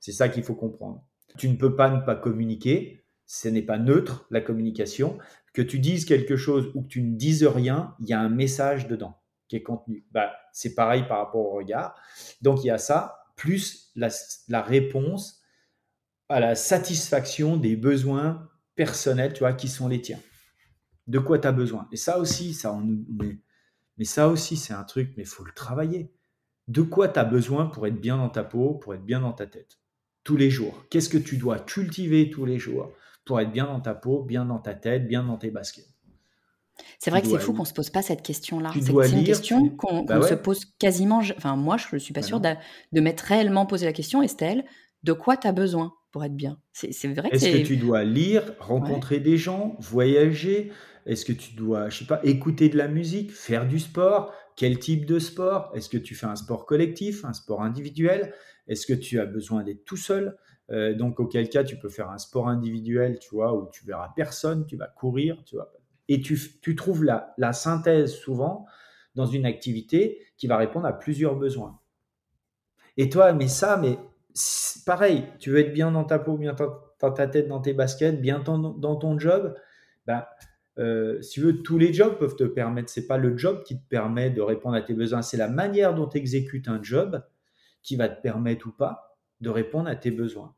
C'est ça qu'il faut comprendre. Tu ne peux pas ne pas communiquer. Ce n'est pas neutre, la communication. Que tu dises quelque chose ou que tu ne dises rien, il y a un message dedans qui est contenu. Bah, c'est pareil par rapport au regard. Donc il y a ça, plus la, réponse à la satisfaction des besoins personnels, tu vois, qui sont les tiens. De quoi tu as besoin. Et ça aussi, ça, on, mais, mais ça aussi, c'est un truc, mais il faut le travailler. De quoi tu as besoin pour être bien dans ta peau, pour être bien dans ta tête? Tous les jours. Qu'est-ce que tu dois cultiver tous les jours pour être bien dans ta peau, bien dans ta tête, bien dans tes baskets? C'est vrai que c'est fou qu'on se pose pas cette question-là. C'est une question qu'on bah se pose quasiment. Enfin, moi, je ne suis pas bah sûre de, de m'être réellement posé la question, Estelle. De quoi tu as besoin pour être bien? C'est vrai. Est-ce que, tu dois lire, rencontrer des gens, voyager? Est-ce que tu dois, je sais pas, écouter de la musique, faire du sport? Quel type de sport? Est-ce que tu fais un sport collectif, un sport individuel? Est-ce que tu as besoin d'être tout seul? Euh, donc, auquel cas, tu peux faire un sport individuel, tu vois, où tu verras personne, tu vas courir, tu vois, et tu, trouves la, synthèse souvent dans une activité qui va répondre à plusieurs besoins. Et toi, mais ça, mais pareil, tu veux être bien dans ta peau, bien dans ta tête, dans tes baskets, bien dans ton job, ben, si tu veux, tous les jobs peuvent te permettre. C'est pas le job qui te permet de répondre à tes besoins, c'est la manière dont tu exécutes un job qui va te permettre ou pas de répondre à tes besoins.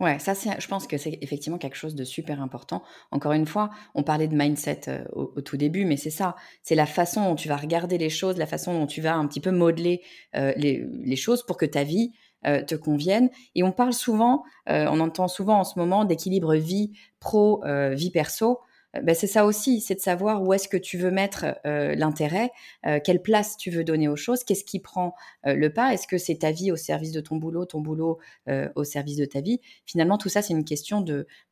Ouais, ça, c'est, je pense que c'est effectivement quelque chose de super important. Encore une fois, on parlait de mindset euh, au, tout début, mais c'est ça. C'est la façon dont tu vas regarder les choses, la façon dont tu vas un petit peu modeler euh, les, choses pour que ta vie euh, te convienne. Et on parle souvent, on entend souvent en ce moment d'équilibre vie pro, vie perso. Euh, bah, c'est ça aussi, c'est de savoir où est-ce que tu veux mettre euh, l'intérêt, euh, quelle place tu veux donner aux choses, qu'est-ce qui prend le pas, est-ce que c'est ta vie au service de ton boulot, ton boulot au service de ta vie? Finalement, tout ça, c'est une question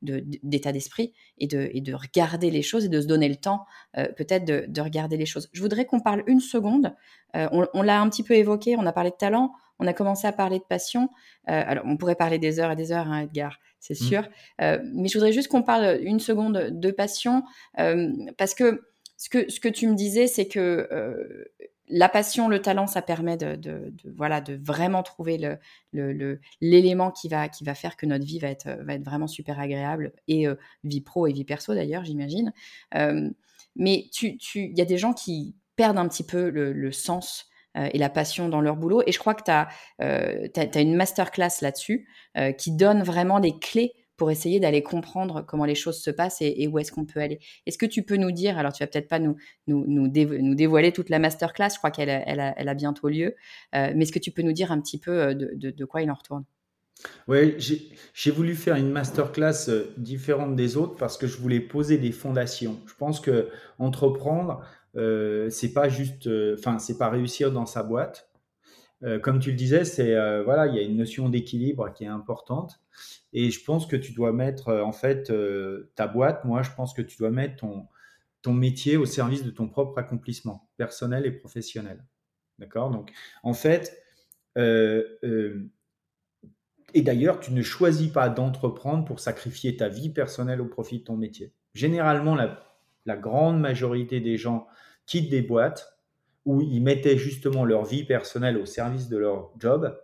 d'état d'esprit et de, et de regarder les choses et de se donner le temps peut-être de, regarder les choses. Je voudrais qu'on parle une seconde, on, on l'a un petit peu évoqué, on a parlé de talent, on a commencé à parler de passion. alors, on pourrait parler des heures et des heures, hein, Edgar c'est mmh. sûr. Euh, mais je voudrais juste qu'on parle une seconde de passion, euh, parce que ce, que ce que tu me disais, c'est que euh, la passion, le talent, ça permet de, voilà, de vraiment trouver l'élément le, qui, va, qui va faire que notre vie va être, va être vraiment super agréable, et vie pro et vie perso d'ailleurs, j'imagine. mais il tu, tu, y a des gens qui perdent un petit peu le, sens euh, et la passion dans leur boulot. Et je crois que tu as, euh, une masterclass là-dessus euh, qui donne vraiment les clés pour essayer d'aller comprendre comment les choses se passent et, où est-ce qu'on peut aller. Est-ce que tu peux nous dire, alors tu vas peut-être pas nous, nous, nous, dévoiler toute la masterclass, je crois qu'elle elle a, bientôt lieu, mais est-ce que tu peux nous dire un petit peu de, quoi il en retourne? Oui, j'ai voulu faire une masterclass différente des autres parce que je voulais poser des fondations. Je pense que entreprendre, euh, c'est pas juste, euh, enfin, c'est pas réussir dans sa boîte. Euh, comme tu le disais, c'est voilà, il y a une notion d'équilibre qui est importante. Et je pense que tu dois mettre en fait ta boîte. Moi, je pense que tu dois mettre ton métier au service de ton propre accomplissement personnel et professionnel. D'accord? Donc, en fait, et d'ailleurs, tu ne choisis pas d'entreprendre pour sacrifier ta vie personnelle au profit de ton métier. Généralement, la, grande majorité des gens quittent des boîtes où ils mettaient justement leur vie personnelle au service de leur job.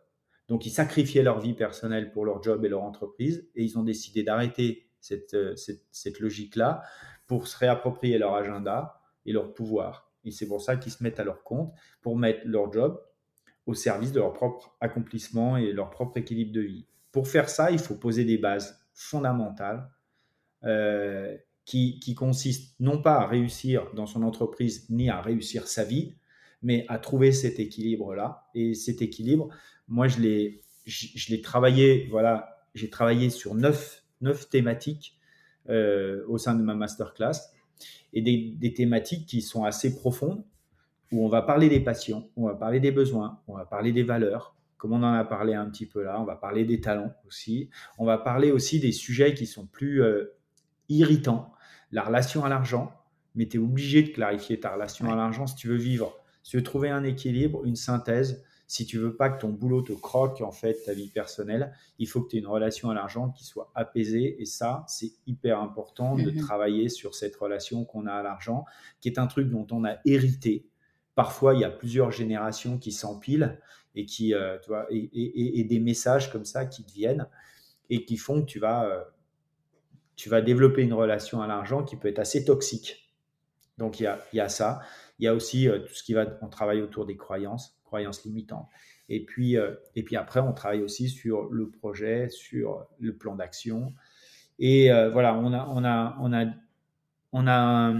Donc, ils sacrifiaient leur vie personnelle pour leur job et leur entreprise et ils ont décidé d'arrêter cette, euh, cette, logique-là pour se réapproprier leur agenda et leur pouvoir. Et c'est pour ça qu'ils se mettent à leur compte pour mettre leur job au service de leur propre accomplissement et leur propre équilibre de vie. Pour faire ça, il faut poser des bases fondamentales euh, qui, consiste non pas à réussir dans son entreprise ni à réussir sa vie, mais à trouver cet équilibre-là. Et cet équilibre, moi, je l'ai, je, l'ai travaillé, voilà, j'ai travaillé sur neuf, neuf thématiques euh, au sein de ma masterclass et des, des, thématiques qui sont assez profondes où on va parler des passions, on va parler des besoins, on va parler des valeurs, comme on en a parlé un petit peu là, on va parler des talents aussi, on va parler aussi des sujets qui sont plus euh, irritant, la relation à l'argent, mais tu es obligé de clarifier ta relation à l'argent si tu veux vivre, si tu veux trouver un équilibre, une synthèse, si tu veux pas que ton boulot te croque en fait ta vie personnelle, il faut que tu aies une relation à l'argent qui soit apaisée. Et ça c'est hyper important de mhm. travailler sur cette relation qu'on a à l'argent qui est un truc dont on a hérité. Parfois il y a plusieurs générations qui s'empilent et qui euh, tu vois et, des messages comme ça qui te viennent et qui font que tu vas euh, tu vas développer une relation à l'argent qui peut être assez toxique. Donc il y a, ça. Il y a aussi euh, tout ce qui va, on travaille autour des croyances, croyances limitantes. Et puis, et puis après, on travaille aussi sur le projet, sur le plan d'action. Et voilà, on a, on a, on a, on a.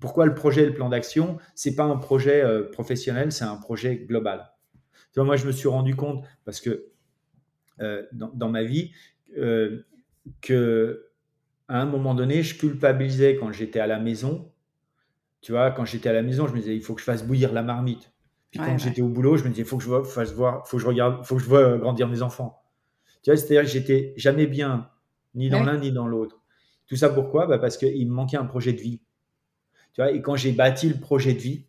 pourquoi le projet, le plan d'action? C'est pas un projet professionnel, c'est un projet global. Tu vois, moi, je me suis rendu compte parce que dans, dans, ma vie que à un moment donné, je culpabilisais quand j'étais à la maison. Tu vois, quand j'étais à la maison, je me disais, il faut que je fasse bouillir la marmite. Puis quand j'étais au boulot, je me disais, il faut que je fasse voir, faut que je regarde, faut que je vois grandir mes enfants. Tu vois, c'est-à-dire que j'étais jamais bien, ni dans l'un ni dans l'autre. Tout ça pourquoi? Bah Parce qu'il me manquait un projet de vie. Tu vois, et quand j'ai bâti le projet de vie,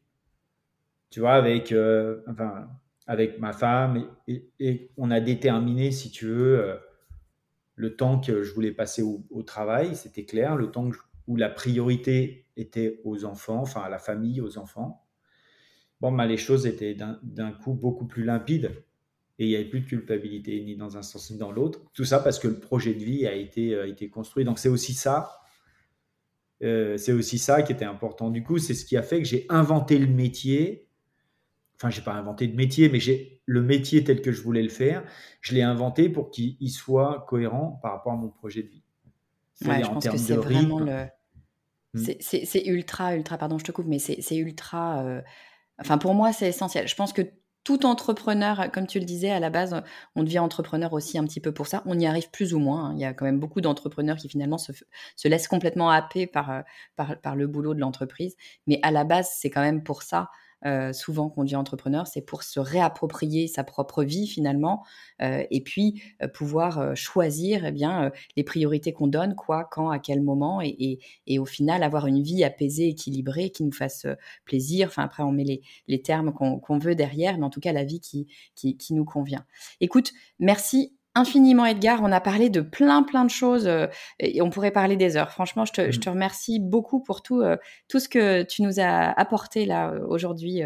tu vois, avec, euh, enfin, avec ma femme, et, on a déterminé, si tu veux, euh, le temps que je voulais passer au, travail, c'était clair, le temps où la priorité était aux enfants, enfin à la famille, aux enfants. Bon, bah, les choses étaient d'un coup beaucoup plus limpides et il n'y avait plus de culpabilité ni dans un sens ni dans l'autre. Tout ça parce que le projet de vie a été, a été construit. Donc c'est aussi ça, euh, c'est aussi ça qui était important. Du coup, c'est ce qui a fait que j'ai inventé le métier enfin, j'ai pas inventé de métier, mais j'ai le métier tel que je voulais le faire, je l'ai inventé pour qu'il soit cohérent par rapport à mon projet de vie. Ouais, je pense que c'est vraiment le. Hmm. C'est ultra, ultra, pardon, je te coupe, mais c'est ultra. Euh, enfin, pour moi, c'est essentiel. Je pense que tout entrepreneur, comme tu le disais, à la base, on devient entrepreneur aussi un petit peu pour ça. On y arrive plus ou moins. Hein. Il y a quand même beaucoup d'entrepreneurs qui finalement se, laissent complètement happer par, par le boulot de l'entreprise. Mais à la base, c'est quand même pour ça euh, souvent qu'on dit entrepreneur, c'est pour se réapproprier sa propre vie finalement, euh, et puis euh, pouvoir choisir eh bien les priorités qu'on donne, quoi, quand, à quel moment, et, au final avoir une vie apaisée, équilibrée, qui nous fasse plaisir. Enfin après on met les, les termes qu'on veut derrière, mais en tout cas la vie qui, qui, qui nous convient. Écoute, merci infiniment Edgar. On a parlé de plein plein de choses euh, et on pourrait parler des heures. Franchement, je te, mmh. remercie beaucoup pour tout euh, tout ce que tu nous as apporté là euh, aujourd'hui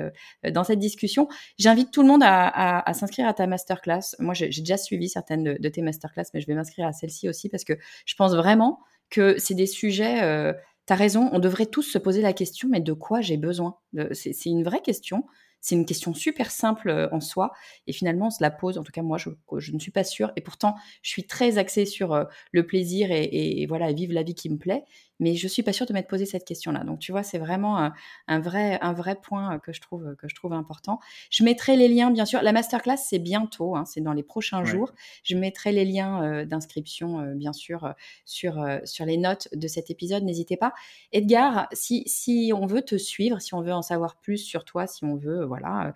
dans cette discussion. J'invite tout le monde à, s'inscrire à ta masterclass. Moi, j'ai déjà suivi certaines de, tes masterclass, mais je vais m'inscrire à celle-ci aussi parce que je pense vraiment que c'est des sujets. tu as raison, on devrait tous se poser la question, mais de quoi j'ai besoin? C'est une vraie question. C'est une question super simple euh, en soi. Et finalement, on se la pose. En tout cas, moi, je, ne suis pas sûre. Et pourtant, je suis très axée sur euh, le plaisir et, et, voilà, vivre la vie qui me plaît mais je suis pas sûre de m'être posé cette question-là. Donc, tu vois, c'est vraiment un, vrai, un vrai point que je, trouve, que je trouve important. Je mettrai les liens, bien sûr. La masterclass, c'est bientôt, hein, c'est dans les prochains jours. Je mettrai les liens euh, d'inscription, euh, bien sûr, euh, sur, sur les notes de cet épisode. N'hésitez pas. Edgar, si, si on veut te suivre, si on veut en savoir plus sur toi, si on veut, voilà,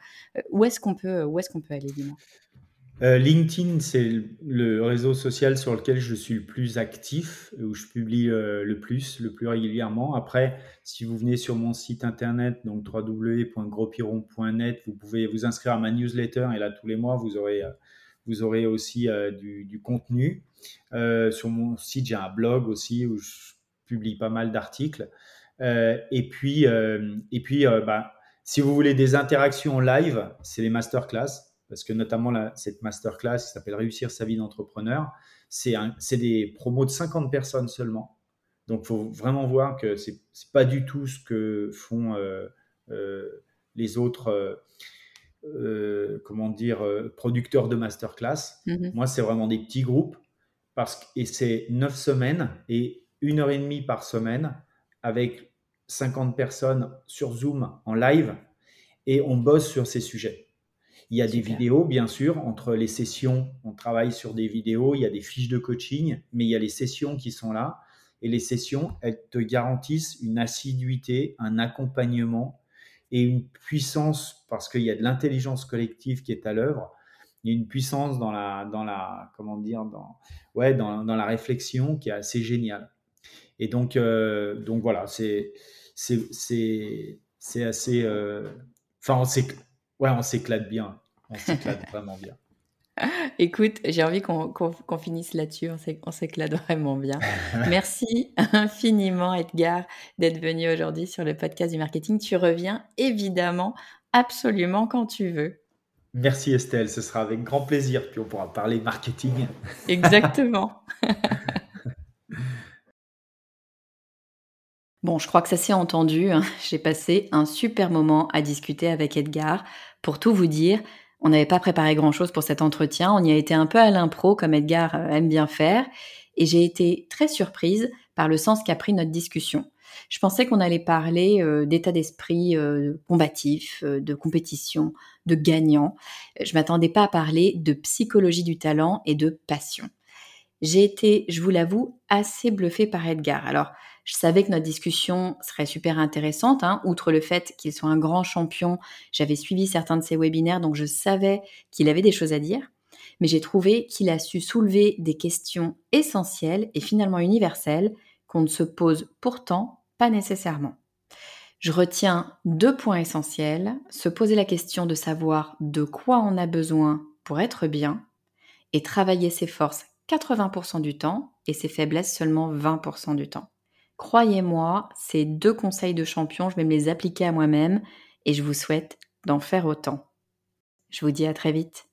où est-ce qu'on peut, où est-ce qu'on peut aller, dis-moi? Euh, LinkedIn, c'est le réseau social sur lequel je suis le plus actif, où je publie euh, le plus, le plus régulièrement. Après, si vous venez sur mon site internet, donc www.grospiron.net, vous pouvez vous inscrire à ma newsletter et là, tous les mois, vous aurez, euh, vous aurez aussi du, contenu. sur mon site, j'ai un blog aussi où je publie pas mal d'articles. et puis, et puis bah, si vous voulez des interactions live, c'est les masterclass parce que notamment cette masterclass qui s'appelle Réussir sa vie d'entrepreneur, c'est des promos de 50 personnes seulement. Donc, il faut vraiment voir que ce n'est pas du tout ce que font euh, euh, les autres, euh, comment dire, producteurs de masterclass. Mm-hmm. Moi, c'est vraiment des petits groupes parce, et c'est 9 semaines et une heure et demie par semaine avec 50 personnes sur Zoom en live et on bosse sur ces sujets. Il y a des vidéos, bien sûr, entre les sessions, on travaille sur des vidéos, il y a des fiches de coaching, mais il y a les sessions qui sont là. Et les sessions, elles te garantissent une assiduité, un accompagnement et une puissance, parce qu'il y a de l'intelligence collective qui est à l'œuvre. Il y a une puissance dans la, dans la comment dire, dans, ouais, dans, dans la réflexion qui est assez géniale. Et donc, euh, donc voilà, c'est, c'est, c'est, assez. Euh, enfin, c'est ouais, on s'éclate bien. On s'éclate vraiment bien. Écoute, j'ai envie qu'on finisse là-dessus. On s'éclate vraiment bien. Merci infiniment, Edgar, d'être venu aujourd'hui sur le podcast du marketing. Tu reviens évidemment, absolument quand tu veux. Merci Estelle, ce sera avec grand plaisir. Puis on pourra parler marketing. Exactement. Bon, je crois que ça s'est entendu. Hein. J'ai passé un super moment à discuter avec Edgar. Pour tout vous dire, on n'avait pas préparé grand-chose pour cet entretien. On y a été un peu à l'impro, comme Edgar euh, aime bien faire. Et j'ai été très surprise par le sens qu'a pris notre discussion. Je pensais qu'on allait parler euh, d'état d'esprit euh, combatif, de compétition, de gagnant. Je m'attendais pas à parler de psychologie du talent et de passion. J'ai été, je vous l'avoue, assez bluffée par Edgar. Alors, je savais que notre discussion serait super intéressante, hein, outre le fait qu'il soit un grand champion. J'avais suivi certains de ses webinaires, donc je savais qu'il avait des choses à dire. Mais j'ai trouvé qu'il a su soulever des questions essentielles et finalement universelles qu'on ne se pose pourtant pas nécessairement. Je retiens deux points essentiels, se poser la question de savoir de quoi on a besoin pour être bien et travailler ses forces 80% du temps et ses faiblesses seulement 20% du temps. Croyez-moi, ces deux conseils de champion, je vais me les appliquer à moi-même et je vous souhaite d'en faire autant. Je vous dis à très vite.